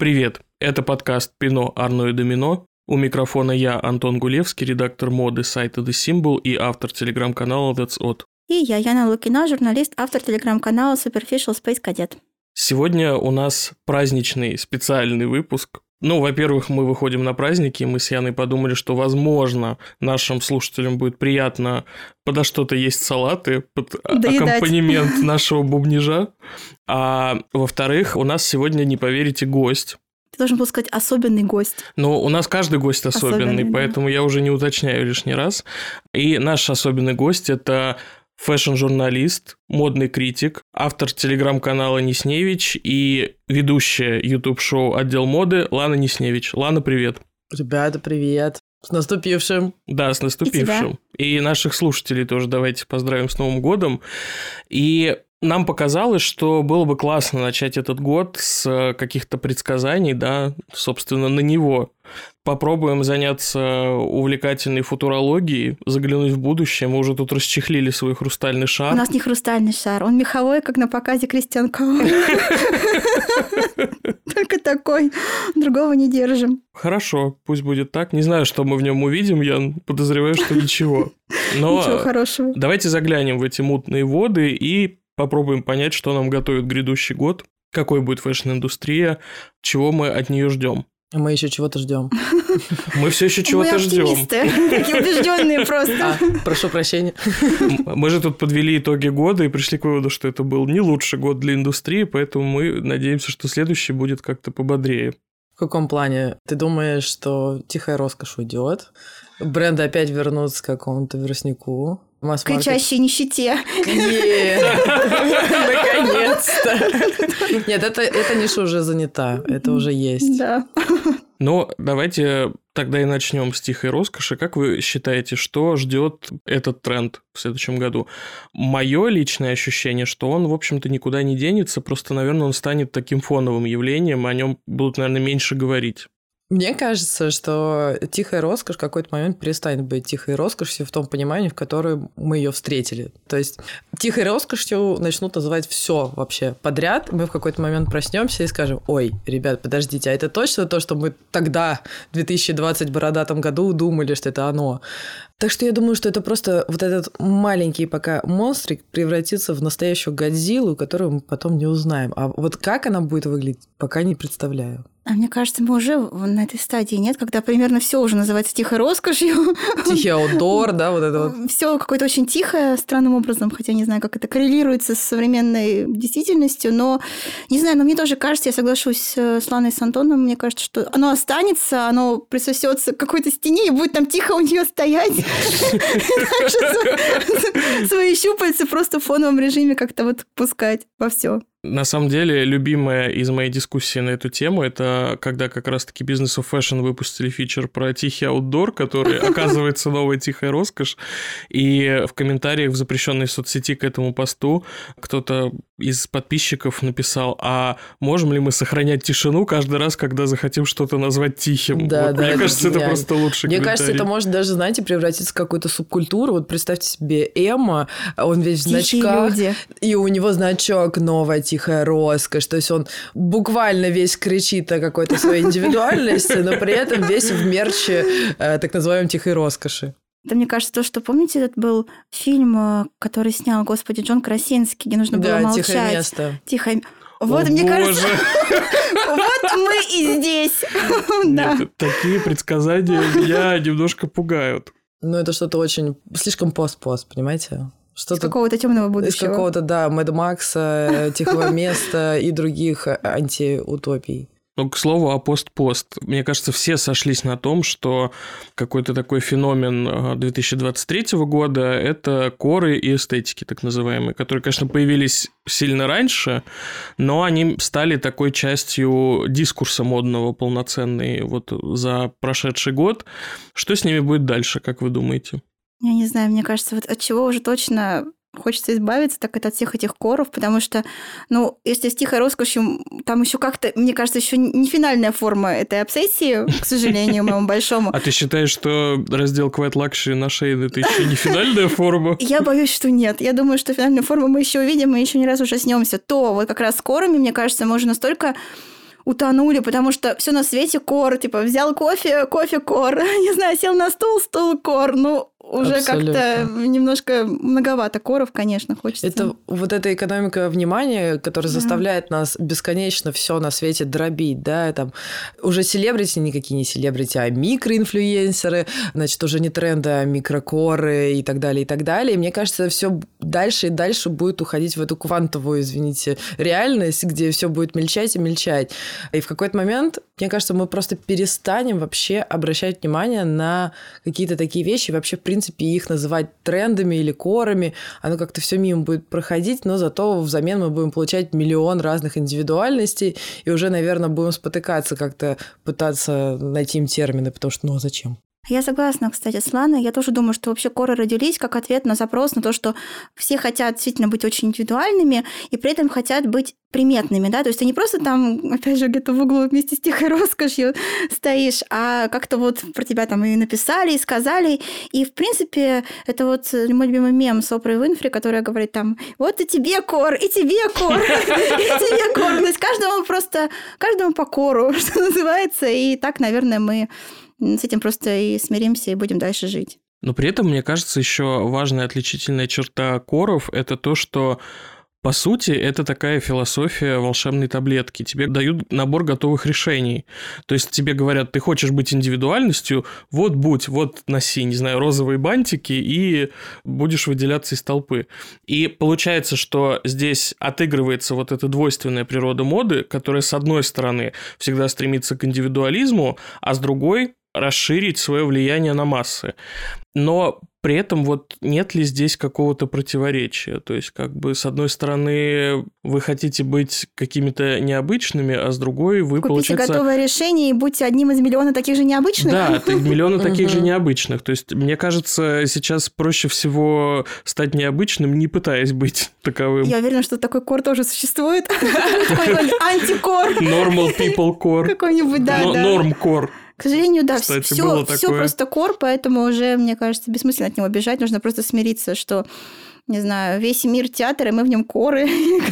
Привет, это подкаст «Пино, Арно и Домино». У микрофона я, Антон Гулевский, редактор моды сайта The Symbol и автор телеграм-канала That's Odd. И я, Яна Лукина, журналист, автор телеграм-канала Superficial Space Cadet. Сегодня у нас праздничный специальный выпуск. Ну, во-первых, мы выходим на праздники, мы с Яной подумали, что, возможно, нашим слушателям будет приятно подо что-то есть салаты, под Доедать. аккомпанемент нашего бубнижа. А во-вторых, у нас сегодня, не поверите, гость. Ты должен был сказать особенный гость. Но у нас каждый гость особенный, Особенный, да. поэтому я уже не уточняю лишний раз. И наш особенный гость – это fashion-журналист, модный критик, автор телеграм-канала Нисневич и ведущая YouTube-шоу «Отдел моды» Лана Нисневич. Лана, привет. Ребята, привет. С наступившим. Да, с наступившим. И, наших слушателей тоже давайте поздравим с Новым годом. И нам показалось, что было бы классно начать этот год с э, каких-то предсказаний, да, собственно, на него. Попробуем заняться увлекательной футурологией, заглянуть в будущее. Мы уже тут расчехлили свой хрустальный шар. У нас не хрустальный шар, он меховой, как на показе Кристиан. Только такой, другого не держим. Хорошо, пусть будет так. Не знаю, что мы в нем увидим, я подозреваю, что ничего. Но Ничего хорошего. давайте заглянем в эти мутные воды и попробуем понять, что нам готовит грядущий год, какой будет фэшн-индустрия, чего мы от нее ждем. Мы еще чего-то ждем. Мы все еще чего-то Мы ждем. оптимисты, такие убежденные просто. А, прошу прощения. Мы же тут подвели итоги года и пришли к выводу, что это был не лучший год для индустрии, поэтому мы надеемся, что следующий будет как-то пободрее. В каком плане? Ты думаешь, что тихая роскошь уйдет? Бренды опять вернутся к какому-то верстнику? Масс-маркет- Кричащей нищете. Наконец-то. Нет, это, эта ниша уже занята. Это уже есть. Да. Но давайте тогда и начнем с тихой роскоши. Как вы считаете, что ждет этот тренд в следующем году? Мое личное ощущение, что он, в общем-то, никуда не денется, просто, наверное, он станет таким фоновым явлением, о нем будут, наверное, меньше говорить. Мне кажется, что тихая роскошь в какой-то момент перестанет быть тихой роскошью в том понимании, в котором мы ее встретили. То есть тихой роскошью начнут называть все вообще подряд. Мы в какой-то момент проснемся и скажем, ой, ребят, подождите, а это точно то, что мы тогда, в 2020 бородатом году, думали, что это оно? Так что я думаю, что это просто вот этот маленький пока монстрик превратится в настоящую Годзиллу, которую мы потом не узнаем. А вот как она будет выглядеть, пока не представляю. А мне кажется, мы уже на этой стадии нет, когда примерно все уже называется тихой роскошью. Тихий аутдор, да, вот это вот. Все какое-то очень тихое, странным образом, хотя не знаю, как это коррелируется с современной действительностью, но не знаю, но мне тоже кажется, я соглашусь э, с Ланой и с Антоном, мне кажется, что оно останется, оно присосется к какой-то стене и будет там тихо у нее стоять. Свои щупальца просто в фоновом режиме как-то вот пускать во все. На самом деле, любимая из моей дискуссии на эту тему, это когда как раз-таки Business of Fashion выпустили фичер про тихий аутдор, который оказывается новая тихая роскошь. И в комментариях в запрещенной соцсети к этому посту кто-то из подписчиков написал, а можем ли мы сохранять тишину каждый раз, когда захотим что-то назвать тихим? Да, Вот да, Мне это кажется, это гениально. просто лучший Мне кажется, это может даже, знаете, превратиться в какую-то субкультуру. Вот представьте себе Эмма, он весь в Тихие значках, люди. и у него значок «Новая тихая роскошь». То есть он буквально весь кричит о какой-то своей индивидуальности, но при этом весь в мерче э, так называемой тихой роскоши. Это, мне кажется, то, что, помните, этот был фильм, э, который снял, господи, Джон Красинский, где нужно было Да, молчать. тихое место. Тихо. Вот, О, мне кажется, боже. вот мы и здесь. Да. Нет, такие предсказания меня немножко пугают. Ну, это что-то очень... Слишком пост-пост, понимаете? Из Что-то какого-то темного из будущего. какого-то, да, Мэд Макса, э, Тихого места и других э, антиутопий. Ну, к слову, о пост-пост. Мне кажется, все сошлись на том, что какой-то такой феномен э, 2023 года – это коры и эстетики, так называемые, которые, конечно, появились сильно раньше, но они стали такой частью дискурса модного полноценной вот за прошедший год. Что с ними будет дальше, как вы думаете? Я не знаю, мне кажется, вот от чего уже точно хочется избавиться, так это от всех этих коров, потому что, ну, если с тихой роскошью, там еще как-то, мне кажется, еще не финальная форма этой обсессии, к сожалению, моему большому. А ты считаешь, что раздел Quiet Luxury на Шейн – это еще не финальная форма? Я боюсь, что нет. Я думаю, что финальную форму мы еще увидим, мы еще не раз ужаснемся. То вот как раз с корами, мне кажется, мы уже настолько утонули, потому что все на свете кор, типа взял кофе, кофе кор, не знаю, сел на стул, стул кор, ну уже как-то немножко многовато коров, конечно, хочется. Это вот эта экономика внимания, которая да. заставляет нас бесконечно все на свете дробить, да, там уже селебрити никакие не селебрити, а микроинфлюенсеры, значит, уже не тренды, а микрокоры и так далее, и так далее. И мне кажется, все дальше и дальше будет уходить в эту квантовую, извините, реальность, где все будет мельчать и мельчать. И в какой-то момент, мне кажется, мы просто перестанем вообще обращать внимание на какие-то такие вещи, вообще, в принципе, их называть трендами или корами, оно как-то все мимо будет проходить, но зато взамен мы будем получать миллион разных индивидуальностей, и уже, наверное, будем спотыкаться как-то, пытаться найти им термины, потому что, ну, а зачем? Я согласна, кстати, с Ланой. Я тоже думаю, что вообще коры родились как ответ на запрос на то, что все хотят действительно быть очень индивидуальными и при этом хотят быть приметными, да, то есть ты не просто там, опять же, где-то в углу вместе с тихой роскошью стоишь, а как-то вот про тебя там и написали, и сказали, и, в принципе, это вот мой любимый мем с Опрой Винфри, которая говорит там, вот и тебе кор, и тебе кор, и тебе кор, то есть каждому просто, каждому по кору, что называется, и так, наверное, мы с этим просто и смиримся и будем дальше жить. Но при этом, мне кажется, еще важная отличительная черта коров – это то, что по сути, это такая философия волшебной таблетки. Тебе дают набор готовых решений. То есть тебе говорят, ты хочешь быть индивидуальностью, вот будь, вот носи, не знаю, розовые бантики и будешь выделяться из толпы. И получается, что здесь отыгрывается вот эта двойственная природа моды, которая, с одной стороны, всегда стремится к индивидуализму, а с другой расширить свое влияние на массы. Но при этом вот нет ли здесь какого-то противоречия? То есть, как бы, с одной стороны, вы хотите быть какими-то необычными, а с другой вы, Купите получается... готовое решение и будьте одним из миллиона таких же необычных? Да, миллиона таких же необычных. То есть, мне кажется, сейчас проще всего стать необычным, не пытаясь быть таковым. Я уверена, что такой кор тоже существует. Антикор. Normal people core. Какой-нибудь, да. Норм кор. К сожалению, да, Кстати, все, все просто кор, поэтому уже, мне кажется, бессмысленно от него бежать. Нужно просто смириться, что не знаю, весь мир театра, и мы в нем коры.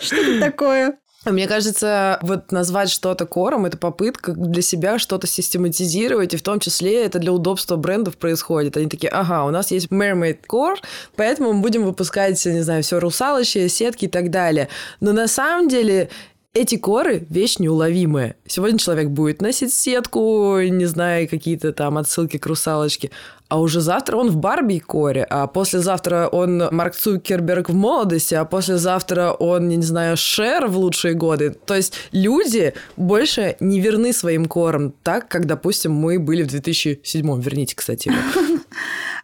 Что-то такое. Мне кажется, вот назвать что-то кором – это попытка для себя что-то систематизировать, и в том числе это для удобства брендов происходит. Они такие, ага, у нас есть Mermaid Core, поэтому мы будем выпускать, не знаю, все русалочье, сетки и так далее. Но на самом деле эти коры – вещь неуловимая. Сегодня человек будет носить сетку, не знаю, какие-то там отсылки к русалочке, а уже завтра он в Барби коре, а послезавтра он Марк Цукерберг в молодости, а послезавтра он, не знаю, Шер в лучшие годы. То есть люди больше не верны своим корам, так, как, допустим, мы были в 2007 Верните, кстати, его.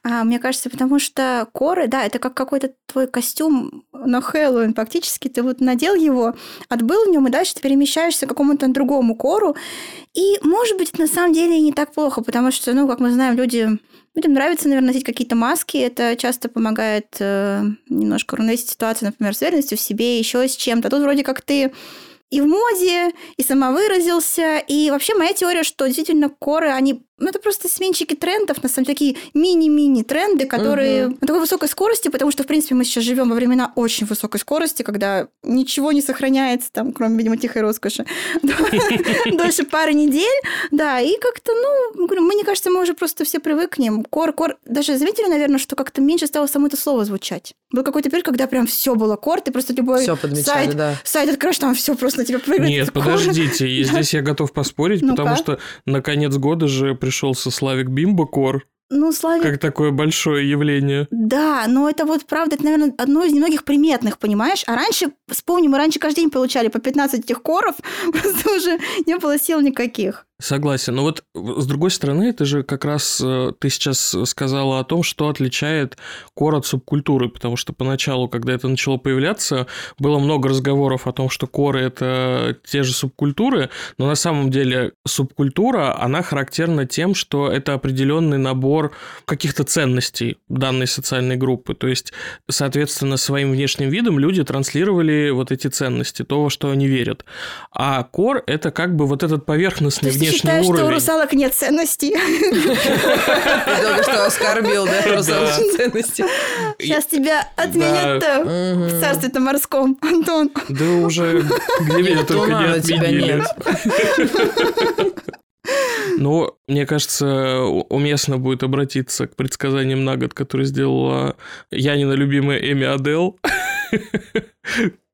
А, мне кажется, потому что коры, да, это как какой-то твой костюм на Хэллоуин. Фактически ты вот надел его, отбыл в нем, и дальше ты перемещаешься к какому-то другому кору. И, может быть, на самом деле не так плохо, потому что, ну, как мы знаем, люди Людям нравится, наверное, носить какие-то маски. Это часто помогает э, немножко уравновесить ситуацию, например, с уверенностью в себе, еще с чем-то. Тут вроде как ты и в моде, и самовыразился. И вообще моя теория, что действительно коры, они ну, это просто сменщики трендов, на самом деле, такие мини-мини тренды, которые угу. на такой высокой скорости, потому что, в принципе, мы сейчас живем во времена очень высокой скорости, когда ничего не сохраняется, там, кроме, видимо, тихой роскоши, дольше пары недель. Да, и как-то, ну, мне кажется, мы уже просто все привыкнем. Кор, кор, даже заметили, наверное, что как-то меньше стало само это слово звучать. Был какой-то период, когда прям все было кор, ты просто любой сайт, да. сайт откроешь, там все просто на тебя прыгает. Нет, подождите, и здесь я готов поспорить, потому что на конец года же пришел пришелся Славик Бимбокор. Ну, Славик... Как такое большое явление. Да, но это вот, правда, это, наверное, одно из немногих приметных, понимаешь? А раньше, вспомни, мы раньше каждый день получали по 15 этих коров, просто уже не было сил никаких. Согласен. Но вот с другой стороны, это же как раз э, ты сейчас сказала о том, что отличает кор от субкультуры, потому что поначалу, когда это начало появляться, было много разговоров о том, что коры – это те же субкультуры, но на самом деле субкультура, она характерна тем, что это определенный набор каких-то ценностей данной социальной группы. То есть, соответственно, своим внешним видом люди транслировали вот эти ценности, то, во что они верят. А кор – это как бы вот этот поверхностный внешний считаю, что у русалок нет ценностей. Ты только что оскорбил, да, русалочные ценности. Сейчас тебя отменят в царстве-то морском, Антон. Да уже где меня только не отменили. Но мне кажется, уместно будет обратиться к предсказаниям на год, которые сделала Янина любимая Эми Адел.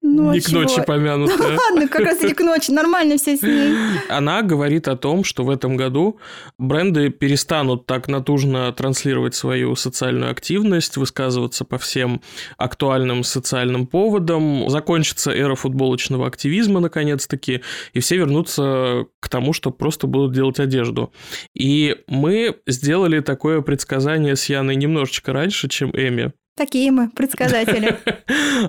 Ну, не к ночи помянутая. Ну, ладно, как раз не к ночи, нормально все с ней. Она говорит о том, что в этом году бренды перестанут так натужно транслировать свою социальную активность, высказываться по всем актуальным социальным поводам, закончится эра футболочного активизма наконец-таки, и все вернутся к тому, что просто будут делать одежду. И мы сделали такое предсказание с Яной немножечко раньше, чем Эми. Такие мы, предсказатели.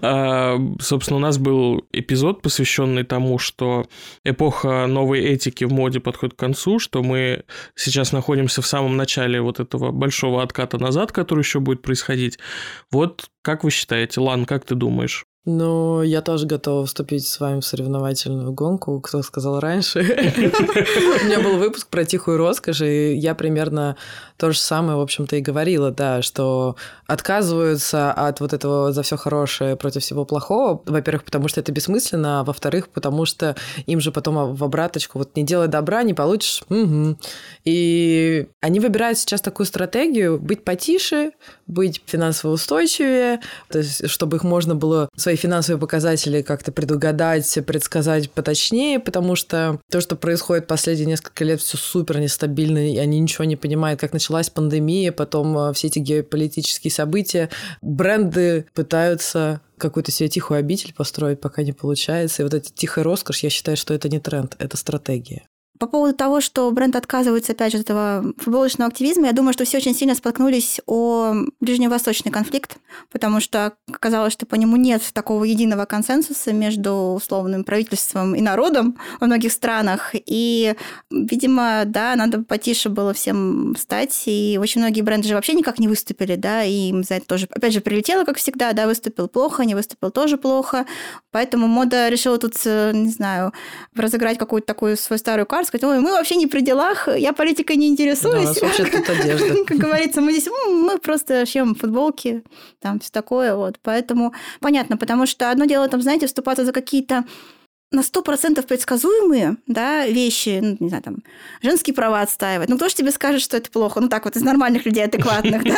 А, собственно, у нас был эпизод, посвященный тому, что эпоха новой этики в моде подходит к концу, что мы сейчас находимся в самом начале вот этого большого отката назад, который еще будет происходить. Вот как вы считаете, Лан, как ты думаешь? Ну, я тоже готова вступить с вами в соревновательную гонку, кто сказал раньше. У меня был выпуск про тихую роскошь, и я примерно то же самое, в общем-то, и говорила, да, что отказываются от вот этого за все хорошее против всего плохого. Во-первых, потому что это бессмысленно, а во-вторых, потому что им же потом в обраточку вот не делай добра, не получишь. И они выбирают сейчас такую стратегию быть потише, быть финансово устойчивее, то есть чтобы их можно было свои финансовые показатели как-то предугадать, предсказать поточнее, потому что то, что происходит последние несколько лет, все супер нестабильно, и они ничего не понимают, как началась пандемия, потом э, все эти геополитические события. Бренды пытаются какую-то себе тихую обитель построить, пока не получается. И вот эта тихая роскошь, я считаю, что это не тренд, это стратегия. По поводу того, что бренд отказывается, опять же, от этого футболочного активизма, я думаю, что все очень сильно споткнулись о ближневосточный конфликт, потому что оказалось, что по нему нет такого единого консенсуса между условным правительством и народом во многих странах. И, видимо, да, надо потише было всем стать. И очень многие бренды же вообще никак не выступили, да, и им за это тоже, опять же, прилетело, как всегда, да, выступил плохо, не выступил тоже плохо. Поэтому мода решила тут, э, не знаю, разыграть какую-то такую свою старую карту, сказать, ой, мы вообще не при делах, я политикой не интересуюсь. Да, у нас вообще тут одежда. Как говорится, мы здесь, мы просто шьем футболки, там все такое, вот. Поэтому понятно, потому что одно дело, там, знаете, вступаться за какие-то на сто процентов предсказуемые да, вещи, ну, не знаю, там, женские права отстаивать. Ну, кто же тебе скажет, что это плохо? Ну, так вот, из нормальных людей адекватных, да?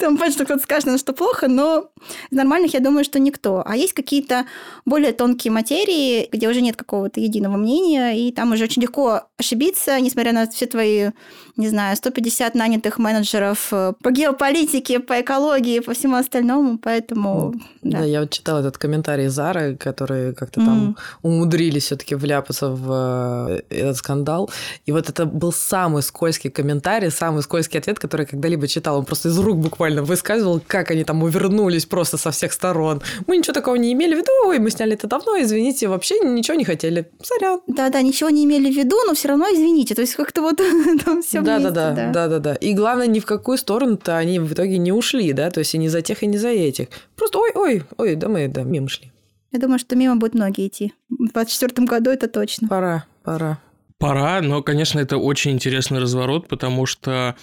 Там, понятно, кто-то скажет, что плохо, но из нормальных, я думаю, что никто. А есть какие-то более тонкие материи, где уже нет какого-то единого мнения, и там уже очень легко ошибиться, несмотря на все твои, не знаю, 150 нанятых менеджеров э, по геополитике, по экологии, по всему остальному, поэтому... Да, я вот читала этот комментарий Зары, который как-то там умудрились все-таки вляпаться в э, этот скандал. И вот это был самый скользкий комментарий, самый скользкий ответ, который я когда-либо читал. Он просто из рук буквально высказывал, как они там увернулись просто со всех сторон. Мы ничего такого не имели в виду, ой, мы сняли это давно, извините, вообще ничего не хотели. Сорян. Да-да, ничего не имели в виду, но все равно извините. То есть как-то вот там все Да-да-да, да-да-да. И главное, ни в какую сторону-то они в итоге не ушли, да, то есть и не за тех, и не за этих. Просто ой-ой, ой, да мы да, мимо шли. Я думаю, что мимо будут многие идти. В 2024 году это точно. Пора, пора. Пора, но, конечно, это очень интересный разворот, потому что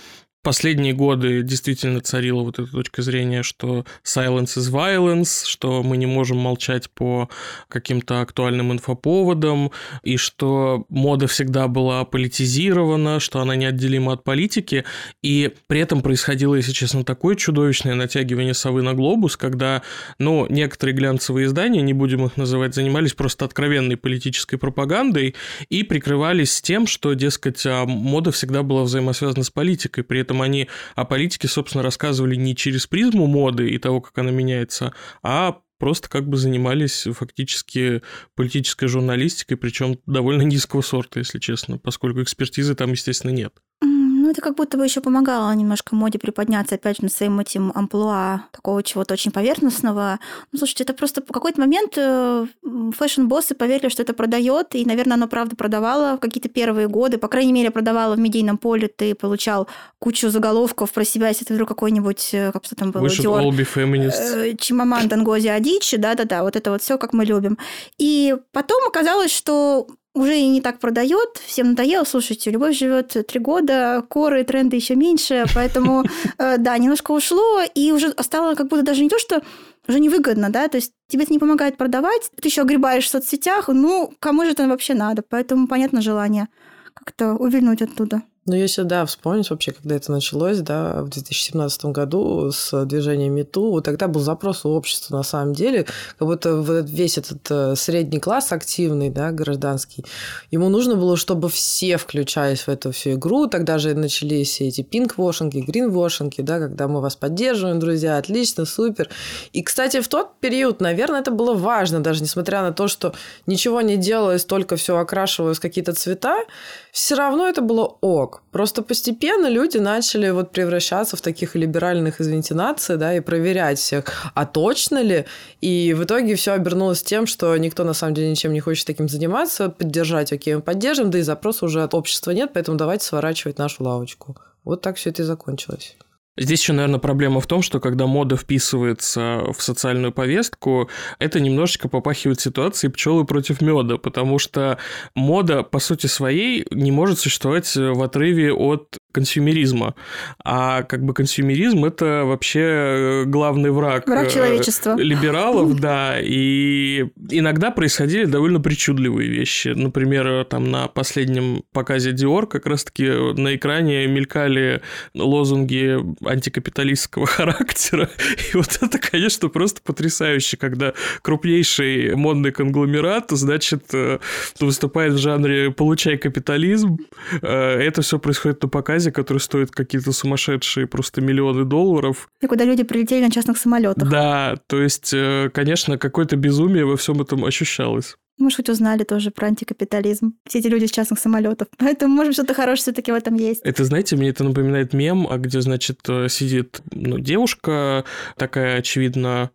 последние годы действительно царила вот эта точка зрения, что silence is violence, что мы не можем молчать по каким-то актуальным инфоповодам, и что мода всегда была политизирована, что она неотделима от политики, и при этом происходило, если честно, такое чудовищное натягивание совы на глобус, когда, ну, некоторые глянцевые издания, не будем их называть, занимались просто откровенной политической пропагандой и прикрывались тем, что, дескать, а мода всегда была взаимосвязана с политикой, при этом этом они о политике, собственно, рассказывали не через призму моды и того, как она меняется, а просто как бы занимались фактически политической журналистикой, причем довольно низкого сорта, если честно, поскольку экспертизы там, естественно, нет. Ну, это как будто бы еще помогало немножко моде приподняться, опять же, на своим этим амплуа такого чего-то очень поверхностного. Ну, слушайте, это просто в какой-то момент э, фэшн-боссы поверили, что это продает, и, наверное, оно правда продавало в какие-то первые годы. По крайней мере, продавало в медийном поле, ты получал кучу заголовков про себя, если ты вдруг какой-нибудь, э, как что там было, Dior, all be feminist. Э, Чимаманда Нгози Адичи, да-да-да, вот это вот все, как мы любим. И потом оказалось, что уже и не так продает, всем надоело. Слушайте, любовь живет три года, коры, тренды еще меньше, поэтому, э, да, немножко ушло, и уже стало как будто даже не то, что уже невыгодно, да, то есть тебе это не помогает продавать, ты еще огребаешь в соцсетях, ну, кому же это вообще надо? Поэтому понятно желание как-то увильнуть оттуда. Ну, если, да, вспомнить вообще, когда это началось, да, в 2017 году с движением МИТУ, вот тогда был запрос у общества на самом деле, как будто весь этот э, средний класс активный, да, гражданский, ему нужно было, чтобы все включались в эту всю игру, тогда же начались эти пинг-вошинги, грин-вошинги, да, когда мы вас поддерживаем, друзья, отлично, супер. И, кстати, в тот период, наверное, это было важно, даже несмотря на то, что ничего не делалось, только все окрашивалось какие-то цвета, все равно это было ок. Просто постепенно люди начали вот превращаться в таких либеральных, извините, наций, да, и проверять всех, а точно ли? И в итоге все обернулось тем, что никто на самом деле ничем не хочет таким заниматься, поддержать, окей, мы поддержим, да и запроса уже от общества нет, поэтому давайте сворачивать нашу лавочку. Вот так все это и закончилось. Здесь еще, наверное, проблема в том, что когда мода вписывается в социальную повестку, это немножечко попахивает ситуацией пчелы против меда, потому что мода по сути своей не может существовать в отрыве от консюмеризма. А как бы консюмеризм – это вообще главный враг, враг э, человечества. либералов, да. И иногда происходили довольно причудливые вещи. Например, там на последнем показе Dior как раз-таки на экране мелькали лозунги антикапиталистского характера. И вот это, конечно, просто потрясающе, когда крупнейший модный конгломерат, значит, э, выступает в жанре «получай капитализм». Э, это все происходит на показе, который стоит какие-то сумасшедшие просто миллионы долларов. И куда люди прилетели на частных самолетах. Да, то есть, э, конечно, какое-то безумие во всем этом ощущалось. Может, хоть узнали тоже про антикапитализм. Все эти люди с частных самолетов. Поэтому, может, что-то хорошее все-таки в этом есть. Это, знаете, мне это напоминает мем, а где, значит, э, сидит ну, девушка такая, очевидно,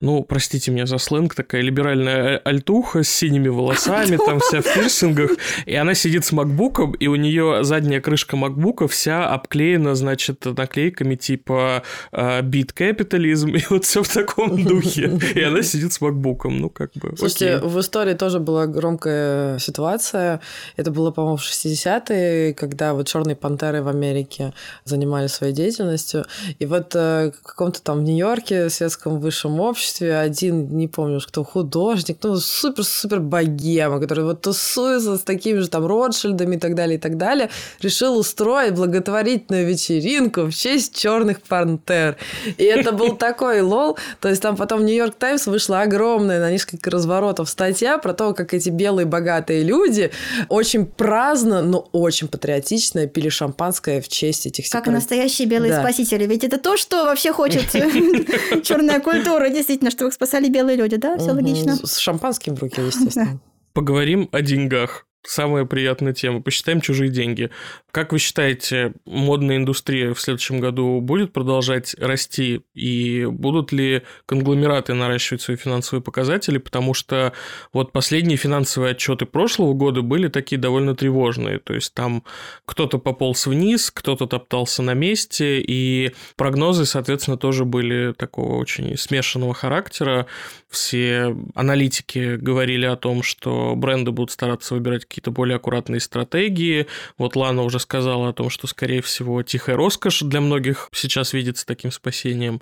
ну, простите меня за сленг, такая либеральная э, альтуха с синими волосами, там вся в пирсингах, и она сидит с макбуком, и у нее задняя крышка макбука вся обклеена, значит, наклейками типа «Beat Capitalism», и вот все в таком духе. И она сидит с макбуком, ну, как бы, Слушайте, окей. в истории тоже была громкая ситуация. Это было, по-моему, в 60-е, когда вот черные пантеры в Америке занимались своей деятельностью. И вот э, в каком-то там в Нью-Йорке, в светском высшем обществе, обществе один, не помню, кто, художник, ну, супер-супер богема, который вот тусуется с такими же там Ротшильдами и так далее, и так далее, решил устроить благотворительную вечеринку в честь черных пантер. И это был такой лол. То есть там потом в Нью-Йорк Таймс вышла огромная на несколько разворотов статья про то, как эти белые богатые люди очень праздно, но очень патриотично пили шампанское в честь этих Как настоящие белые да. спасители. Ведь это то, что вообще хочет черная культура, действительно действительно, что их спасали белые люди, да? Все угу. логично. С шампанским в руке, естественно. Поговорим о деньгах. Самая приятная тема. Посчитаем чужие деньги. Как вы считаете, модная индустрия в следующем году будет продолжать расти? И будут ли конгломераты наращивать свои финансовые показатели? Потому что вот последние финансовые отчеты прошлого года были такие довольно тревожные. То есть там кто-то пополз вниз, кто-то топтался на месте, и прогнозы, соответственно, тоже были такого очень смешанного характера. Все аналитики говорили о том, что бренды будут стараться выбирать какие-то более аккуратные стратегии. Вот Лана уже сказала о том, что, скорее всего, тихая роскошь для многих сейчас видится таким спасением.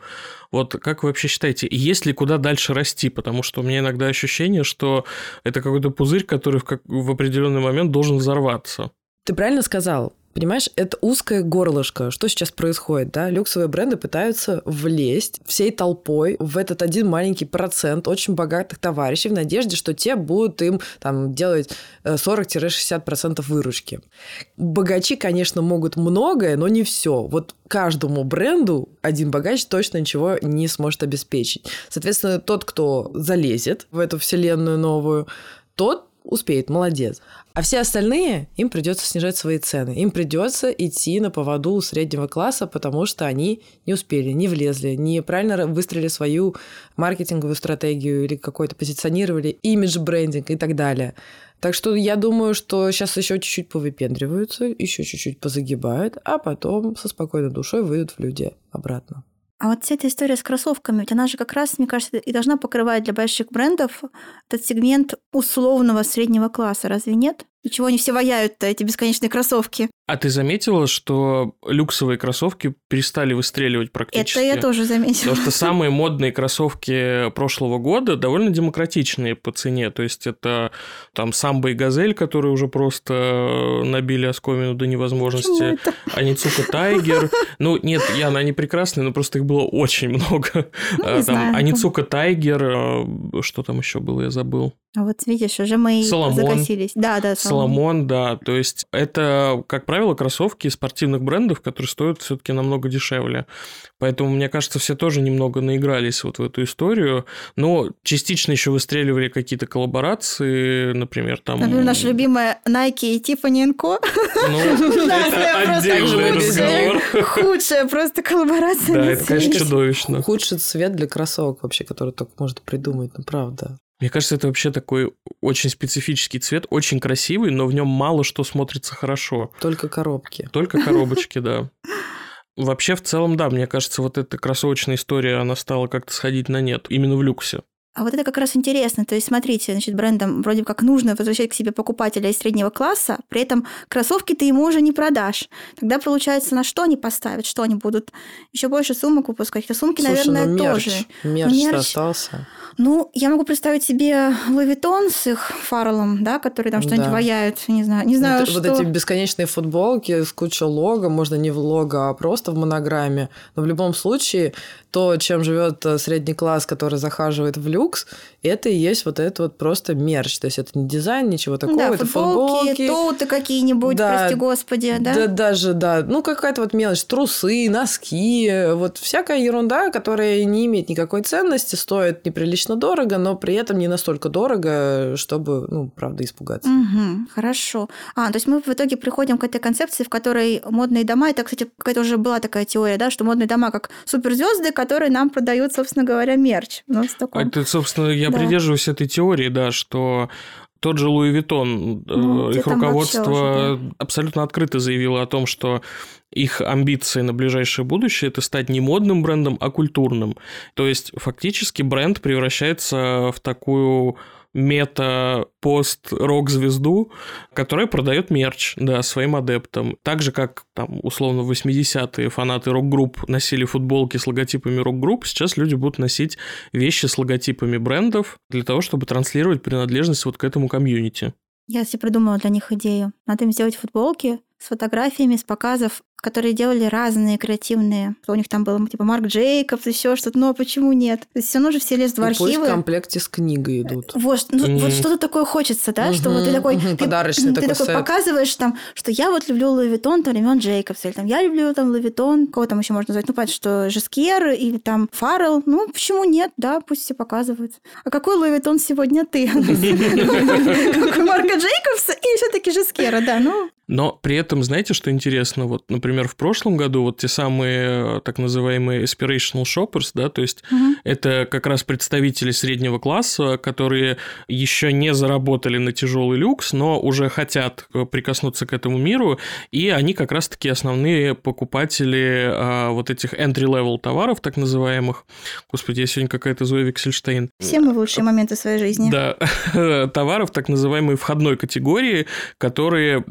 Вот как вы вообще считаете, есть ли куда дальше расти? Потому что у меня иногда ощущение, что это какой-то пузырь, который в, как... в определенный момент должен взорваться. Ты правильно сказал. Понимаешь, это узкое горлышко. Что сейчас происходит, да? Люксовые бренды пытаются влезть всей толпой в этот один маленький процент очень богатых товарищей в надежде, что те будут им там делать 40-60% э, выручки. Богачи, конечно, могут многое, но не все. Вот каждому бренду один богач точно ничего не сможет обеспечить. Соответственно, тот, кто залезет в эту вселенную новую, тот успеет, молодец. А все остальные, им придется снижать свои цены. Им придется идти на поводу у среднего класса, потому что они не успели, не влезли, неправильно выстроили свою маркетинговую стратегию или какой-то позиционировали, имидж брендинг и так далее. Так что я думаю, что сейчас еще чуть-чуть повыпендриваются, еще чуть-чуть позагибают, а потом со спокойной душой выйдут в люди обратно. А вот вся эта история с кроссовками, ведь она же как раз, мне кажется, и должна покрывать для больших брендов этот сегмент условного среднего класса, разве нет? И чего они все ваяют-то, эти бесконечные кроссовки? А ты заметила, что люксовые кроссовки перестали выстреливать практически? Это я тоже заметила. Потому что самые модные кроссовки прошлого года довольно демократичные по цене. То есть это там самбо и газель, которые уже просто набили оскомину до невозможности. Аницука Тайгер. Ну, нет, Яна, они прекрасные, но просто их было очень много. Ну, не там знаю. Аницука Тайгер, э, что там еще было, я забыл. А вот видишь, уже мы и Соломон. закосились. Да, да, Соломон, да. То есть это, как правило, кроссовки спортивных брендов, которые стоят все-таки намного дешевле. Поэтому, мне кажется, все тоже немного наигрались вот в эту историю. Но частично еще выстреливали какие-то коллаборации, например, там... Например, наша любимая Nike и Tiffany Co. Ну, это отдельный разговор. Худшая просто коллаборация Да, это, конечно, чудовищно. Худший цвет для кроссовок вообще, который только может придумать, ну правда. Мне кажется, это вообще такой очень специфический цвет, очень красивый, но в нем мало что смотрится хорошо. Только коробки. Только коробочки, да. Вообще, в целом, да, мне кажется, вот эта кроссовочная история, она стала как-то сходить на нет, именно в люксе. А вот это как раз интересно. То есть, смотрите, значит, брендам вроде как нужно возвращать к себе покупателя из среднего класса, при этом кроссовки ты ему уже не продашь. Тогда получается, на что они поставят, что они будут еще больше сумок выпускать. Хотя сумки, Слушай, наверное, ну мерч, тоже. мерч, Мерч. остался. Ну, я могу представить себе Louis Vuitton с их фаррелом, да, которые там что-нибудь Да. ваяют, не знаю, не знаю, вот, что... вот эти бесконечные футболки с кучей лого, можно не в лого, а просто в монограмме. Но в любом случае, то, чем живет э, средний класс, который захаживает в люкс, это и есть вот это вот просто мерч. То есть это не дизайн, ничего такого, да, это футболки, футболки. тоуты какие-нибудь, Да. прости господи, да? Да, даже, да. Ну, какая-то вот мелочь. Трусы, носки. Вот всякая ерунда, которая не имеет никакой ценности, стоит неприлично дорого, но при этом не настолько дорого, чтобы, ну, правда, испугаться. Мгм, хорошо. А, то есть мы в итоге приходим к этой концепции, в которой модные дома, это, кстати, какая-то уже была такая теория, да, что модные дома как суперзвезды, которые нам продают, собственно говоря, мерч. У нас такой. Это, собственно, я Да. придерживаюсь этой теории, да, что тот же Louis Vuitton, э, Ну, их руководство уже, абсолютно открыто заявило о том, что их амбиции на ближайшее будущее это стать не модным брендом, а культурным. То есть фактически бренд превращается в такую мета-пост-рок-звезду, которая продает мерч, да, своим адептам. Так же, как там, условно, в 80-е фанаты рок-групп носили футболки с логотипами рок-групп, сейчас люди будут носить вещи с логотипами брендов для того, чтобы транслировать принадлежность вот к этому комьюнити. Я себе придумала для них идею. Надо им сделать футболки с фотографиями, с показов, которые делали разные креативные. У них там был типа Марк Джейкобс, еще что-то. Но почему нет? То есть все равно же все лезут в И пусть в архивы. комплекте с книгой идут. Вот, ну, Мгм. вот что-то такое хочется, да, что вот ты такой, мгм, ты, подарочный ты такой такой сет. показываешь там, что я вот люблю Louis Vuitton, там времен Джейкобса, или там я люблю там Louis Vuitton, кого там еще можно назвать, ну понятно, что Жескьер или там Фаррелл, ну почему нет, да, пусть все показывают. А какой Луи Виттон сегодня ты? Какой Марка Джейкобса или все-таки Жескера, да, ну Но при этом, знаете, что интересно? Вот, например, в прошлом году вот те самые так называемые aspirational shoppers, да, то есть Мгм. это как раз представители среднего класса, которые еще не заработали на тяжелый люкс, но уже хотят прикоснуться к этому миру, и они как раз-таки основные покупатели а, вот этих entry-level товаров, так называемых. Господи, я сегодня какая-то Зоя Виксельштейн. все мы в лучшие моменты своей жизни. Да, товаров так называемой входной категории, которые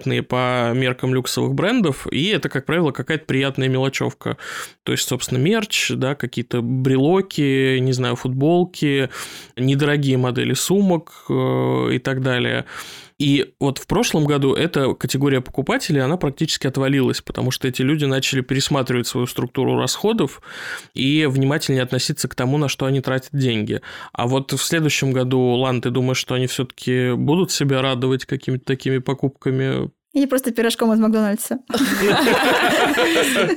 бюджетные по меркам люксовых брендов, и это, как правило, какая-то приятная мелочевка. То есть, собственно, мерч, да, какие-то брелоки, не знаю, футболки, недорогие модели сумок э, и так далее. И вот в прошлом году эта категория покупателей, она практически отвалилась, потому что эти люди начали пересматривать свою структуру расходов и внимательнее относиться к тому, на что они тратят деньги. А вот в следующем году, Лан, ты думаешь, что они все-таки будут себя радовать какими-то такими покупками? Или просто пирожком из Макдональдса.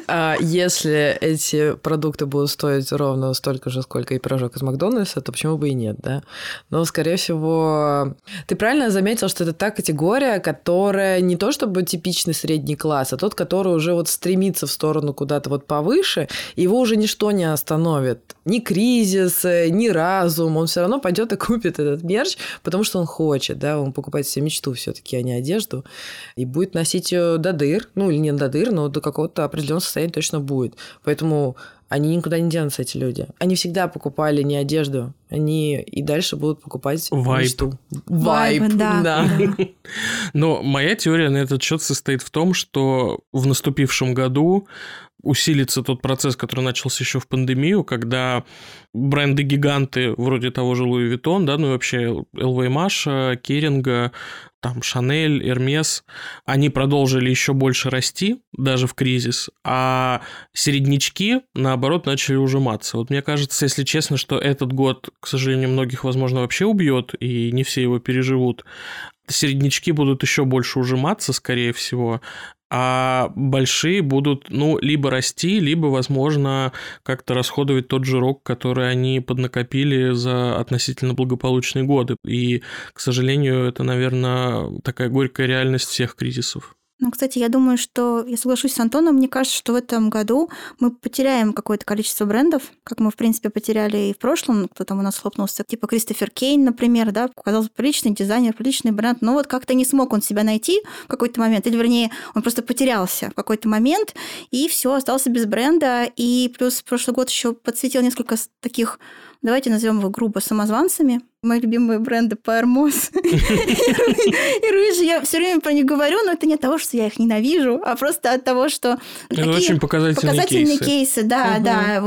А если эти продукты будут стоить ровно столько же, сколько и пирожок из Макдональдса, то почему бы и нет, да? Но, скорее всего, ты правильно заметил, что это та категория, которая не то чтобы типичный средний класс, а тот, который уже вот стремится в сторону куда-то вот повыше, его уже ничто не остановит. Ни кризис, ни разум, он все равно пойдет и купит этот мерч, потому что он хочет, да, он покупает себе мечту все-таки, а не одежду. И будет носить ее до дыр, ну или не до дыр, но до какого-то определенного состояния точно будет. Поэтому они никуда не денутся, эти люди. Они всегда покупали не одежду, они и дальше будут покупать Вайп. мечту. Вайб, да, да. Но моя теория на этот счет состоит в том, что в наступившем году усилится тот процесс, который начался еще в пандемию, когда бренды-гиганты вроде того же Louis Vuitton, да, ну и вообще LVMH, Kering а, там Chanel, Hermès, они продолжили еще больше расти, даже в кризис, а середнячки, наоборот, начали ужиматься. Вот мне кажется, если честно, что этот год, к сожалению, многих, возможно, вообще убьет, и не все его переживут. Середнячки будут еще больше ужиматься, скорее всего, а большие будут, ну, либо расти, либо, возможно, как-то расходовать тот жирок, который они поднакопили за относительно благополучные годы. И, к сожалению, это, наверное, такая горькая реальность всех кризисов. Ну, кстати, я думаю, что я соглашусь с Антоном. Мне кажется, что в этом году мы потеряем какое-то количество брендов, как мы, в принципе, потеряли и в прошлом. Кто там у нас хлопнулся, типа Кристофер Кейн, например, да, показался приличный дизайнер, приличный бренд, но вот как-то не смог он себя найти в какой-то момент, или, вернее, он просто потерялся в какой-то момент, и все остался без бренда. И плюс прошлый год еще подсветил несколько таких Давайте назовем его грубо самозванцами. Мои любимые бренды Пармос и Рыжий. Я все время про них говорю, но это не от того, что я их ненавижу, а просто от того, что... Это очень показательные, кейсы. Да, да.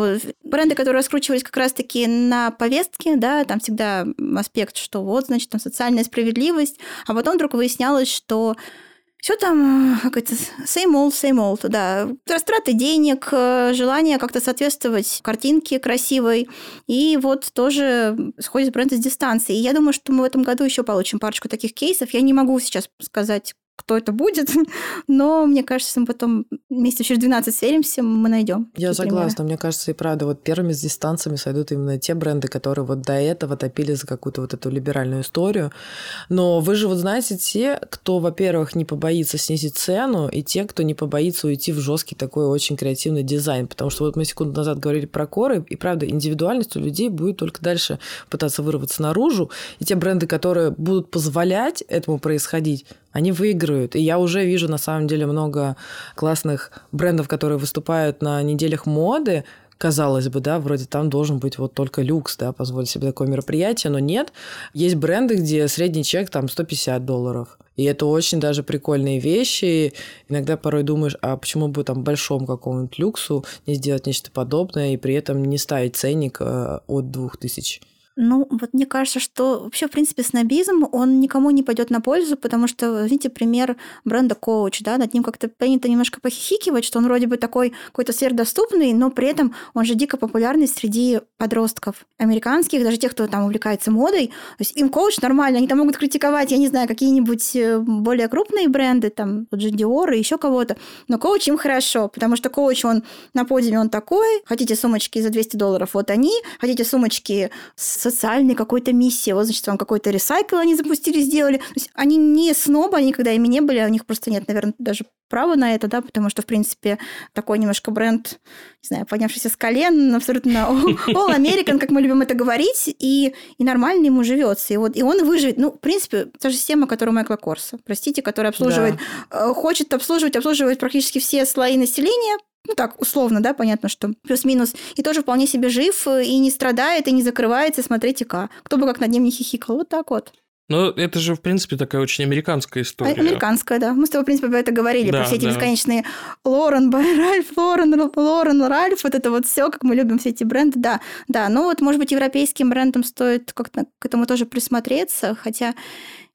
Бренды, которые раскручивались как раз-таки на повестке, да, там всегда аспект, что вот, значит, там социальная справедливость, а потом вдруг выяснялось, что все там, как это, same old, same old, да. Растраты денег, э, желание как-то соответствовать картинке красивой. И вот тоже сходит бренд с дистанции. И я думаю, что мы в этом году еще получим парочку таких кейсов. Я не могу сейчас сказать, кто это будет, но мне кажется, мы потом месяцев через 12 сверимся, мы найдем. Я согласна, примеры. мне кажется, и правда, вот первыми с дистанциями сойдут именно те бренды, которые вот до этого топили за какую-то вот эту либеральную историю. Но вы же вот знаете те, кто, во-первых, не побоится снизить цену, и те, кто не побоится уйти в жесткий такой очень креативный дизайн. Потому что вот мы секунду назад говорили про коры, и правда, индивидуальность у людей будет только дальше пытаться вырваться наружу. И те бренды, которые будут позволять этому происходить, они выиграют. И я уже вижу на самом деле много классных брендов, которые выступают на неделях моды, казалось бы, да, вроде там должен быть вот только люкс, да, позволить себе такое мероприятие, но нет. Есть бренды, где средний чек там 150 долларов. И это очень даже прикольные вещи. Иногда порой думаешь, а почему бы там большому какому-нибудь люксу не сделать нечто подобное и при этом не ставить ценник э, от 2000 ну, вот мне кажется, что вообще, в принципе, снобизм, он никому не пойдет на пользу, потому что, видите, пример бренда Coach, да, над ним как-то принято немножко похихикивать, что он вроде бы такой какой-то сверхдоступный, но при этом он же дико популярный среди подростков американских, даже тех, кто там увлекается модой. То есть им Coach нормально, они там могут критиковать, я не знаю, какие-нибудь э, более крупные бренды, там, вот же Dior и еще кого-то, но Coach им хорошо, потому что Coach, он на подиуме, он такой, хотите сумочки за 200 долларов, вот они, хотите сумочки с социальной какой-то миссии. Вот, значит, вам какой-то ресайкл они запустили, сделали. То есть они не снобы, они никогда ими не были, а у них просто нет, наверное, даже права на это, да, потому что, в принципе, такой немножко бренд, не знаю, поднявшийся с колен, абсолютно all American, как мы любим это говорить, и, и нормально ему живется. И, вот, и он выживет. Ну, в принципе, та же система, которая у Майкла Корса, простите, которая обслуживает, да. Э, хочет обслуживать, обслуживать практически все слои населения, ну так, условно, да, понятно, что плюс-минус, и тоже вполне себе жив, э, и не страдает, и не закрывается, смотрите-ка. Кто бы как над ним не хихикал, вот так вот. Ну, это же, в принципе, такая очень американская история. Американская, да. Мы с тобой, в принципе, про это говорили, да, про все эти да. бесконечные Лорен, Ральф, Лорен, Лорен, Ральф, вот это вот все, как мы любим все эти бренды, да. Да, ну вот, может быть, европейским брендам стоит как-то к этому тоже присмотреться, хотя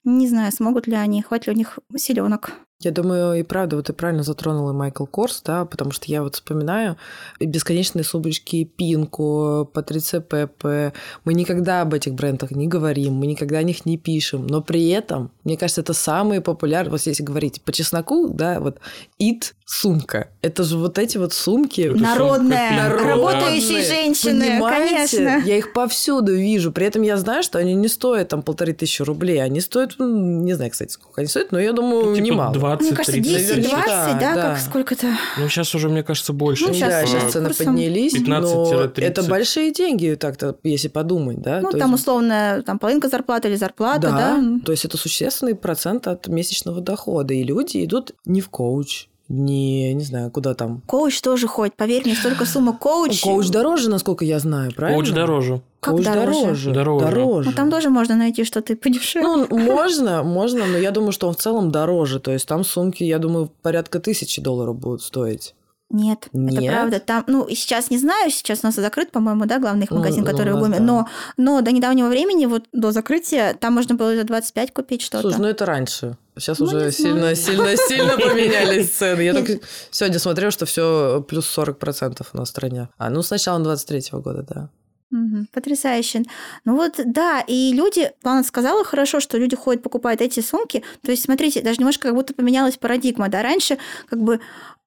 не знаю, смогут ли они, хватит ли у них силенок. Я думаю, и правда, вот ты правильно затронула Майкл Корс, да, потому что я вот вспоминаю бесконечные сумочки Пинку, Патриция Пеппе. Мы никогда об этих брендах не говорим, мы никогда о них не пишем, но при этом, мне кажется, это самые популярные, вот если говорить по чесноку, да, вот It сумка. Это же вот эти вот сумки. Это Народная, сумка работающие женщины, Понимаете? конечно. Я их повсюду вижу. При этом я знаю, что они не стоят там полторы тысячи рублей. Они стоят, не знаю, кстати, сколько они стоят, но я думаю, Ну, типа немало. 20 Мне кажется, 30 10-20, тысяч. да, Да, да. как сколько-то. Ну, сейчас уже, мне кажется, больше. Ну, да, щас, Типа, сейчас цены курсом поднялись, но 15-30. это большие деньги, так-то, если подумать, да? Ну, То там есть- условно там половинка зарплаты или зарплата, да. да, то есть это существенный процент от месячного дохода, и люди идут не в коуч, не, не знаю, куда там. Коуч тоже ходит, поверь мне, столько сумма Coach. Coach дороже, насколько я знаю, правильно? Коуч дороже. Как Коуч дороже? дороже. Дороже. Дороже. Ну, там тоже можно найти что-то подешевле. Ну, можно, можно, но я думаю, что он в целом дороже. То есть там сумки, я думаю, порядка тысячи долларов будут стоить. Нет, это Нет? правда. Там, ну, сейчас не знаю, сейчас у нас закрыт, по-моему, да, главный их Ну, магазин, ну, который у в Гуме. да. Но, но до недавнего времени, вот до закрытия, там можно было за 25 купить что-то. Слушай, ну это раньше. Сейчас Ну, уже сильно, сильно, сильно поменялись цены. Я только сегодня смотрела, что все плюс 40% на стране. А, ну, с начала 23 года, да. Мгм, Потрясающе. Ну вот, да, и люди, Лана сказала хорошо, что люди ходят, покупают эти сумки. То есть, смотрите, даже немножко как будто поменялась парадигма, да, раньше как бы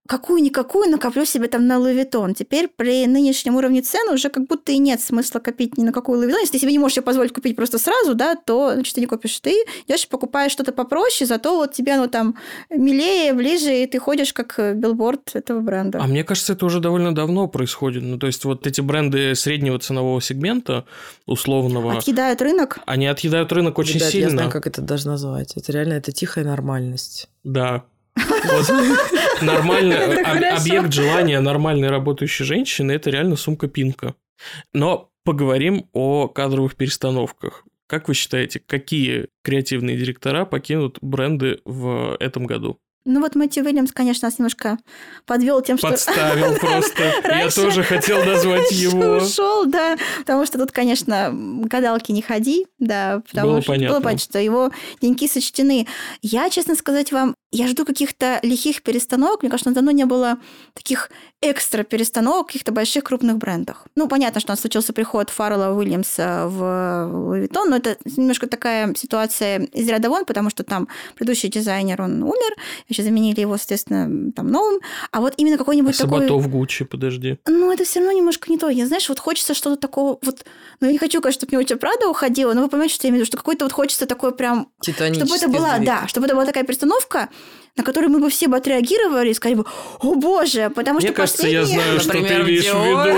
какую-никакую накоплю себе там на Vuitton. Теперь при нынешнем уровне цен уже как будто и нет смысла копить ни на какую Vuitton. Если ты себе не можешь себе позволить купить просто сразу, да, то, значит, ты не купишь. Ты идешь и покупаешь что-то попроще, зато вот тебе оно там милее, ближе, и ты ходишь как э, билборд этого бренда. А мне кажется, это уже довольно давно происходит. Ну, то есть, вот эти бренды среднего ценового сегмента, условного, Отъедают рынок. они отъедают рынок очень Ребят, сильно. я знаю, как это даже назвать. Это реально, это тихая нормальность. Да. Вот об- хорошо. объект желания нормальной работающей женщины это реально сумка Пинка. Но поговорим о кадровых перестановках. Как вы считаете, какие креативные директора покинут бренды в этом году? Ну вот Мэтью Уильямс, конечно, нас немножко подвел тем, что... Подставил просто. Я тоже хотел назвать его. Ушел, да. Потому что тут, конечно, гадалки не ходи, да, потому Было что понятно. было понятно, что его деньги сочтены. Я, честно сказать вам, я жду каких-то лихих перестановок. Мне кажется, давно не было таких экстра перестановок в каких-то больших крупных брендах. Ну, понятно, что у нас случился приход Фаррелла Уильямса в Louis Vuitton, но это немножко такая ситуация из ряда вон, потому что там предыдущий дизайнер, он умер, еще заменили его, соответственно, там новым. А вот именно А какой-нибудь такой... Саботов Гуччи, подожди. Ну, это все равно немножко не то. Я, знаешь, вот хочется что-то такого вот... Ну, я не хочу, конечно, чтобы мне очень Прада уходила, но вы понимаете, что я имею в виду, что какой-то вот хочется такой прям... Чтобы это была, сдвиг. да, чтобы это была такая перестановка, на которую мы бы все бы отреагировали и сказали бы, о боже, потому Мне что кажется, я последние- знаю, что ты имеешь в виду.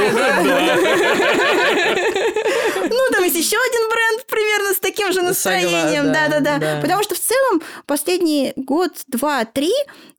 Ну, есть еще один бренд примерно с таким же настроением. Да-да-да. да. Потому что в целом последний год, два, три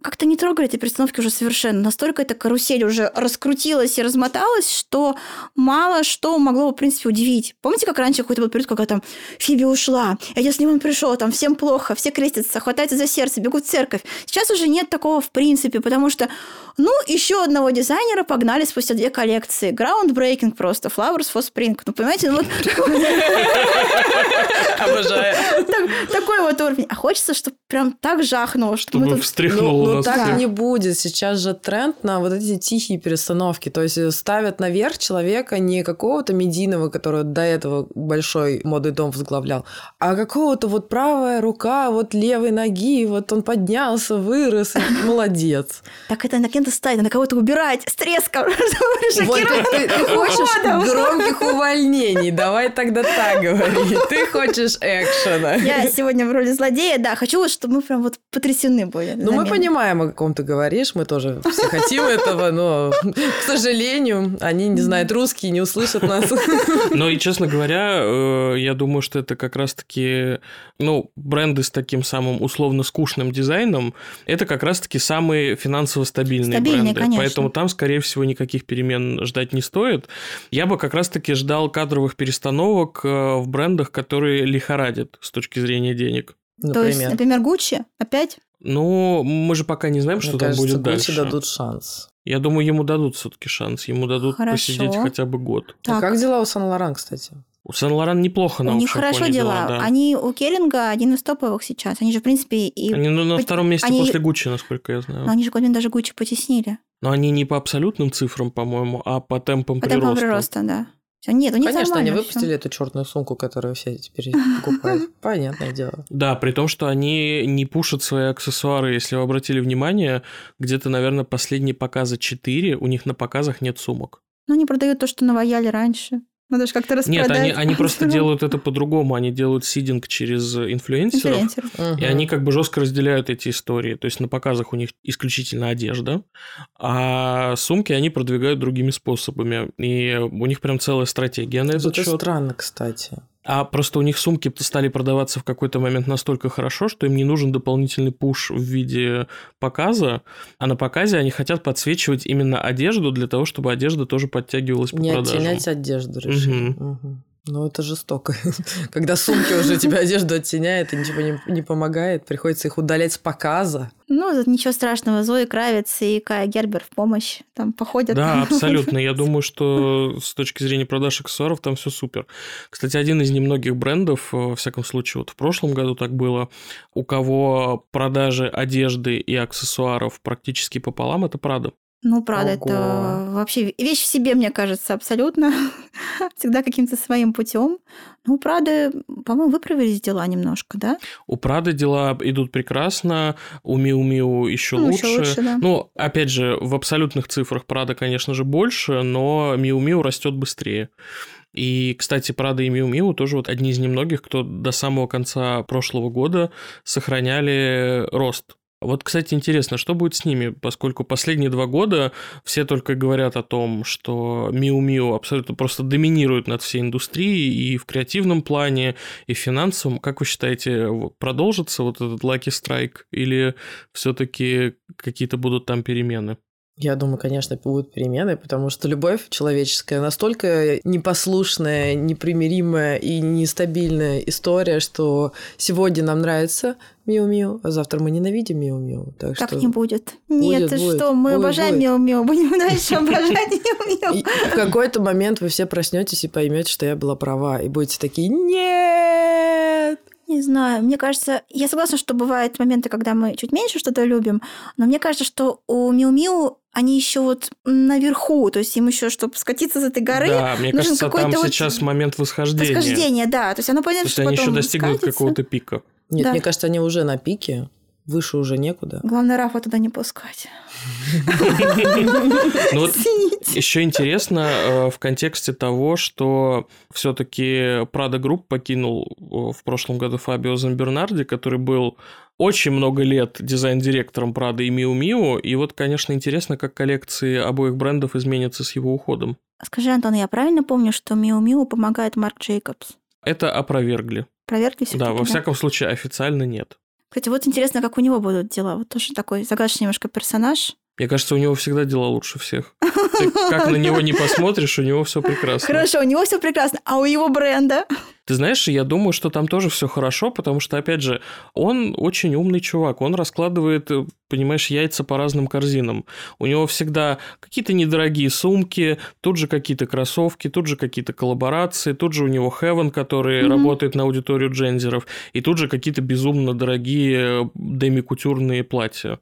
как-то не трогали эти перестановки уже совершенно. Настолько эта карусель уже раскрутилась и размоталась, что мало что могло, в принципе, удивить. Помните, как раньше какой-то был период, когда там Фиби ушла, Эдди Слиман пришел, там всем плохо, все крестятся, хватаются за сердце, бегут в церковь. Сейчас уже нет такого в принципе, потому что, ну, еще одного дизайнера погнали спустя две коллекции. Groundbreaking просто, Flowers for Spring. Ну, понимаете, ну вот Обожаю. так- такой вот уровень. А хочется, чтобы прям так жахнуло, что мы Чтобы тут... встряхнуло Ну, ну так всех. не будет. Сейчас же тренд на вот эти тихие перестановки. То есть ставят наверх человека не какого-то медийного, который до этого большой модный дом возглавлял, а какого-то вот правая рука, вот левой ноги, вот он поднялся, вырос, молодец. Так это на кем-то ставить, на кого-то убирать с треском. чтобы Вот ты, хочешь громких увольнений, давай тогда так говори. Ты хочешь экшена. Я сегодня в роли злодея, да, хочу, чтобы мы прям вот потрясены были. Ну, мы понимаем, о ком ты говоришь, мы тоже все хотим этого, но, к сожалению, они не знают русский, не услышат нас. Но и, честно говоря, э, я думаю, что это как раз-таки, ну, бренды с таким самым условно скучным дизайном, это как раз-таки самые финансово стабильные Стабильные, бренды. конечно. Поэтому там, скорее всего, никаких перемен ждать не стоит. Я бы как раз-таки ждал кадровых перестановок э, в брендах, которые лихорадят с точки зрения денег. То есть, Например. например, Гуччи опять? Ну, мы же пока не знаем, что Мне там кажется, будет Гуччи дальше. дадут шанс. Я думаю, ему дадут все-таки шанс. Ему дадут Хорошо. посидеть хотя бы год. А Так, как дела у Сан-Лоран, кстати? У Сен-Лоран неплохо на у них хорошо фоне дела. да. Они у Келлинга один из топовых сейчас. Они же, в принципе, и... Они ну, на Пот- втором месте они- после Гуччи, насколько я знаю. Но они же Годвин даже Гуччи потеснили. Но они не по абсолютным цифрам, по-моему, а по темпам По темпам прироста. прироста, да. Нет, у них Конечно, они выпустили всё. эту черную сумку, которую все теперь покупают. Понятное дело. Да, при том, что они не пушат свои аксессуары. Если вы обратили внимание, где-то, наверное, последние показы 4, у них на показах нет сумок. Ну, они продают то, что наваяли раньше. Надо же как-то распродать. Нет, они, они просто делают это по-другому. Они делают сидинг через инфлюенсеров. Инфлюенсеров. И они как бы жестко разделяют эти истории. То есть на показах у них исключительно одежда, а сумки они продвигают другими способами. И у них прям целая стратегия на этот Это счет. странно, кстати. А просто у них сумки стали продаваться в какой-то момент настолько хорошо, что им не нужен дополнительный пуш в виде показа, а на показе они хотят подсвечивать именно одежду для того, чтобы одежда тоже подтягивалась по Не продажам. оттенять одежду решили. Мгм. Мгм. Ну, это жестоко. Когда сумки уже тебя одежду оттеняет и ничего не, не помогает, приходится их удалять с показа. Ну, тут ничего страшного. Зои Кравец и Кая Гербер в помощь. Там походят. Да, абсолютно. Я думаю, что с точки зрения продаж аксессуаров там все супер. Кстати, один из немногих брендов, э, во всяком случае, вот в прошлом году так было, у кого продажи одежды и аксессуаров практически пополам, это Прада. Ну, правда, Ого. это вообще вещь в себе, мне кажется, абсолютно. Всегда каким-то своим путем. Ну, правда, по-моему, выправились дела немножко, да? У Прады дела идут прекрасно, у Миу Миу еще Ну, лучше. лучше, да. Ну, опять же, в абсолютных цифрах Прада, конечно же, больше, но Миу Миу растет быстрее. И, кстати, Прада и Миу Миу тоже вот одни из немногих, кто до самого конца прошлого года сохраняли рост. Вот, кстати, интересно, что будет с ними, поскольку последние два года все только говорят о том, что Миу Миу абсолютно просто доминирует над всей индустрией и в креативном плане, и в финансовом. Как вы считаете, продолжится вот этот Lucky Strike или все-таки какие-то будут там перемены? Я думаю, конечно, будут перемены, потому что любовь человеческая настолько непослушная, непримиримая и нестабильная история, что сегодня нам нравится Миу-Миу, а завтра мы ненавидим Миу-Миу. Так, Так что... не будет. Нет, Будет, ты будет, что, мы будет, обожаем. Мио-Мио, будем дальше обожать Мио-Мио. И в какой-то момент вы все проснетесь и поймете, что я была права, и будете такие «Нет!» Не знаю, мне кажется, я согласна, что бывают моменты, когда мы чуть меньше что-то любим, но мне кажется, что у Миу-Миу они еще вот наверху, то есть им еще, чтобы скатиться с этой горы, да, мне нужен кажется, там какой-то вот сейчас момент восхождения. восхождение, да, то есть оно То понятно, есть что они еще потом достигнут скатится. какого-то пика. Нет, Да. мне кажется, они уже на пике, выше уже некуда. Главное, Рафа туда не пускать. Ну вот. Еще интересно э, в контексте того, что все-таки Prada Group покинул э, в прошлом году Фабио Замбернарди, который был очень много лет дизайн-директором Prada и Miu Miu, и вот, конечно, интересно, как коллекции обоих брендов изменятся с его уходом. Скажи, Антон, я правильно помню, что Миу-Миу помогает Марк Джейкобс? Это опровергли. Проверки все Да, во всяком случае, официально нет. Кстати, вот интересно, как у него будут дела. Вот тоже такой загадочный немножко персонаж. Мне кажется, у него всегда дела лучше всех. Ты как на него не посмотришь, у него все прекрасно. Хорошо, у него все прекрасно, а у его бренда? Ты знаешь, я думаю, что там тоже все хорошо, потому что, опять же, он очень умный чувак. Он раскладывает, э, понимаешь, яйца по разным корзинам. У него всегда какие-то недорогие сумки, тут же какие-то кроссовки, тут же какие-то коллаборации, тут же у него Heaven, который Мгм. работает на аудиторию джензеров, и тут же какие-то безумно дорогие э, демикутюрные платья.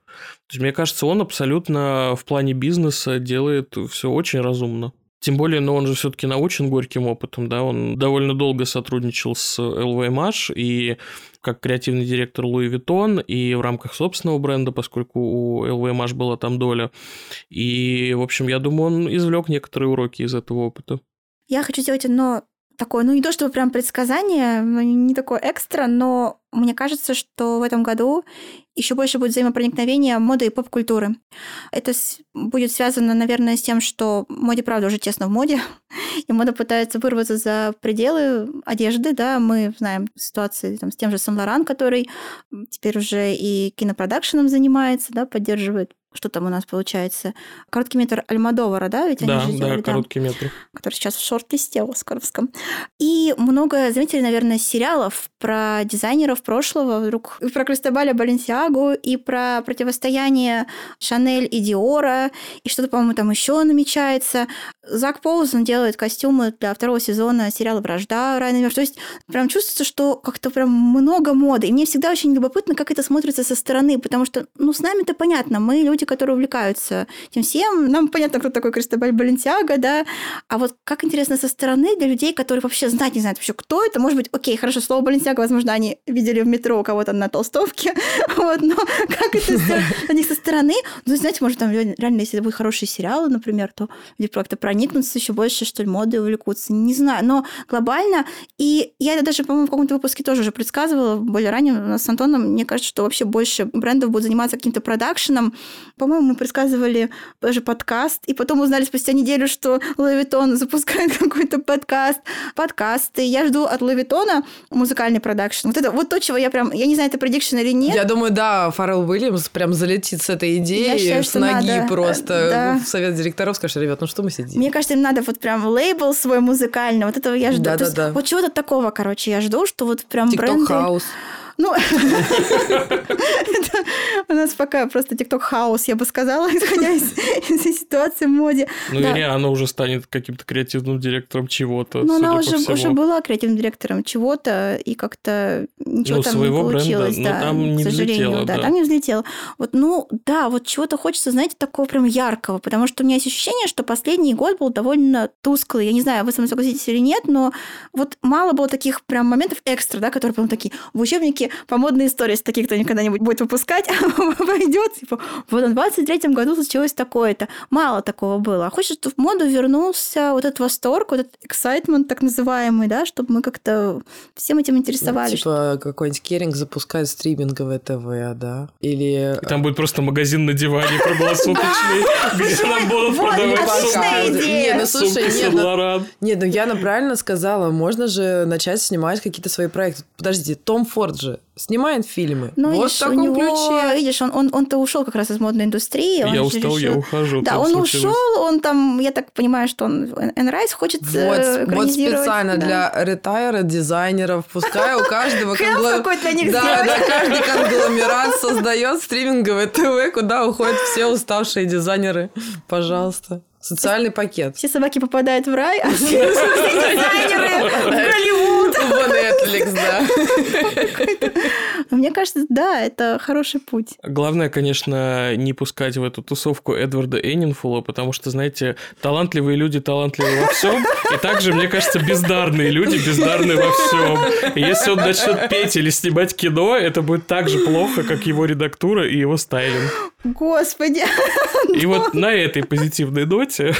То есть, мне кажется, он абсолютно в плане бизнеса делает все очень разумно. Тем более, но он же все-таки научен горьким опытом, да, он довольно долго сотрудничал с LVMH и как креативный директор Луи Vuitton и в рамках собственного бренда, поскольку у LVMH была там доля. И, в общем, я думаю, он извлек некоторые уроки из этого опыта. Я хочу сделать одно такое, ну не то чтобы прям предсказание, ну, не такое экстра, но мне кажется, что в этом году еще больше будет взаимопроникновение моды и поп-культуры. Это с- будет связано, наверное, с тем, что моде, правда, уже тесно в моде, и мода пытается вырваться за пределы одежды, да, мы знаем ситуации там, с тем же Сен-Лоран, который теперь уже и кинопродакшеном занимается, да, поддерживает что там у нас получается? Короткий метр Альмадовара, да, ведь да, они же делали, да, короткий метр. который сейчас в шорт-листе оскаровском. И много, заметили, наверное, сериалов про дизайнеров прошлого, вдруг и про Кристобаля Баленсиагу, и про противостояние Шанель и Диора, и что-то, по-моему, там еще намечается. Зак Поузен делает костюмы для второго сезона сериала «Вражда» Райана Мерфи. То есть прям чувствуется, что как-то прям много моды. И мне всегда очень любопытно, как это смотрится со стороны, потому что, ну, с нами-то понятно, мы люди, которые увлекаются этим всем, нам понятно, кто такой Кристобаль Баленсиага, да, а вот как интересно со стороны для людей, которые вообще знать не знают вообще, кто это, может быть, окей, хорошо, слово Баленсиага, возможно, они видели в метро у кого-то на толстовке, вот, но как это для них со стороны, ну, знаете, может, там реально, если будет хороший сериал, например, то люди как-то проникнутся еще больше, что ли, модой увлекутся, не знаю, но глобально, и я это даже, по-моему, в каком-то выпуске тоже уже предсказывала, более ранее с Антоном, мне кажется, что вообще больше брендов будут заниматься каким-то продакшеном. По-моему, мы предсказывали даже подкаст, и потом узнали спустя неделю, что Vuitton запускает какой-то подкаст. Подкасты. Я жду от Vuitton музыкальный продакшн. Вот это вот то, чего я прям... Я не знаю, это предикшн или нет. Я думаю, да, Фаррелл Уильямс прям залетит с этой идеей считаю, с ноги надо, просто да. в совет директоров скажет, ребят, ну что мы сидим? Мне кажется, им надо вот прям лейбл свой музыкальный. Вот этого я жду. Да, да, да. Вот чего-то такого, короче, я жду, что вот прям TikTok бренды... хаус. Ну, у нас пока просто TikTok хаос, я бы сказала, исходя из ситуации в моде. Ну, или она уже станет каким-то креативным директором чего-то. Ну, она уже уже была креативным директором чего-то, и как-то ничего ну, там не получилось. Да, там не сожалению, да, там не взлетело. Вот, ну, да, вот чего-то хочется, знаете, такого прям яркого, потому что у меня есть ощущение, что последний год был довольно тусклый. Я не знаю, вы со мной согласитесь или нет, но вот мало было таких прям моментов экстра, да, которые прям такие в учебнике по модной истории, если таких кто никогда не будет выпускать, пойдет, типа, вот в 23-м году случилось такое-то. Мало такого было. А хочется, чтобы в моду вернулся вот этот восторг, вот этот excitement так называемый, да, чтобы мы как-то всем этим интересовались. Типа какой-нибудь Керинг запускает стриминговое ТВ, да? Или... И там будет просто магазин на диване круглосуточный, где нам будут продавать сумки. Не, ну слушай, нет, ну, нет, ну Яна правильно сказала, можно же начать снимать какие-то свои проекты. Подождите, Том Форд же снимает фильмы. Ну, вот видишь, в таком у него, ключе. Видишь, он, он, он-то ушел как раз из модной индустрии. Я устал, решил... я ухожу. Да, он случилось. ушел, он там, я так понимаю, что он Энрайс хочет вот, вот специально да. для ретайра дизайнеров, пускай у каждого конгломерат. Да, да, каждый конгломерат создает стриминговое ТВ, куда уходят все уставшие дизайнеры. Пожалуйста. Социальный пакет. Все собаки попадают в рай, а все дизайнеры в Голливуд. В Netflix, да. Мне кажется, да, это хороший путь. Главное, конечно, не пускать в эту тусовку Эдварда Эннинфула, потому что, знаете, талантливые люди талантливы во всем, и также, мне кажется, бездарные люди бездарны во всем. И если он начнет петь или снимать кино, это будет так же плохо, как его редактура и его стайлинг. Господи. И вот на этой позитивной ноте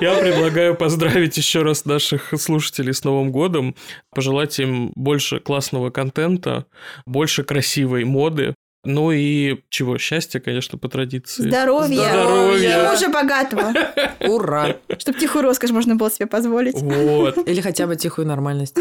я предлагаю поздравить еще раз наших слушателей с Новым годом, пожелать им больше классного контента, больше красивой моды, ну и чего? Счастья, конечно, по традиции. Здоровья. Здоровья. И мужа богатого. Ура. Чтобы тихую роскошь можно было себе позволить. Вот. Или хотя бы тихую нормальность.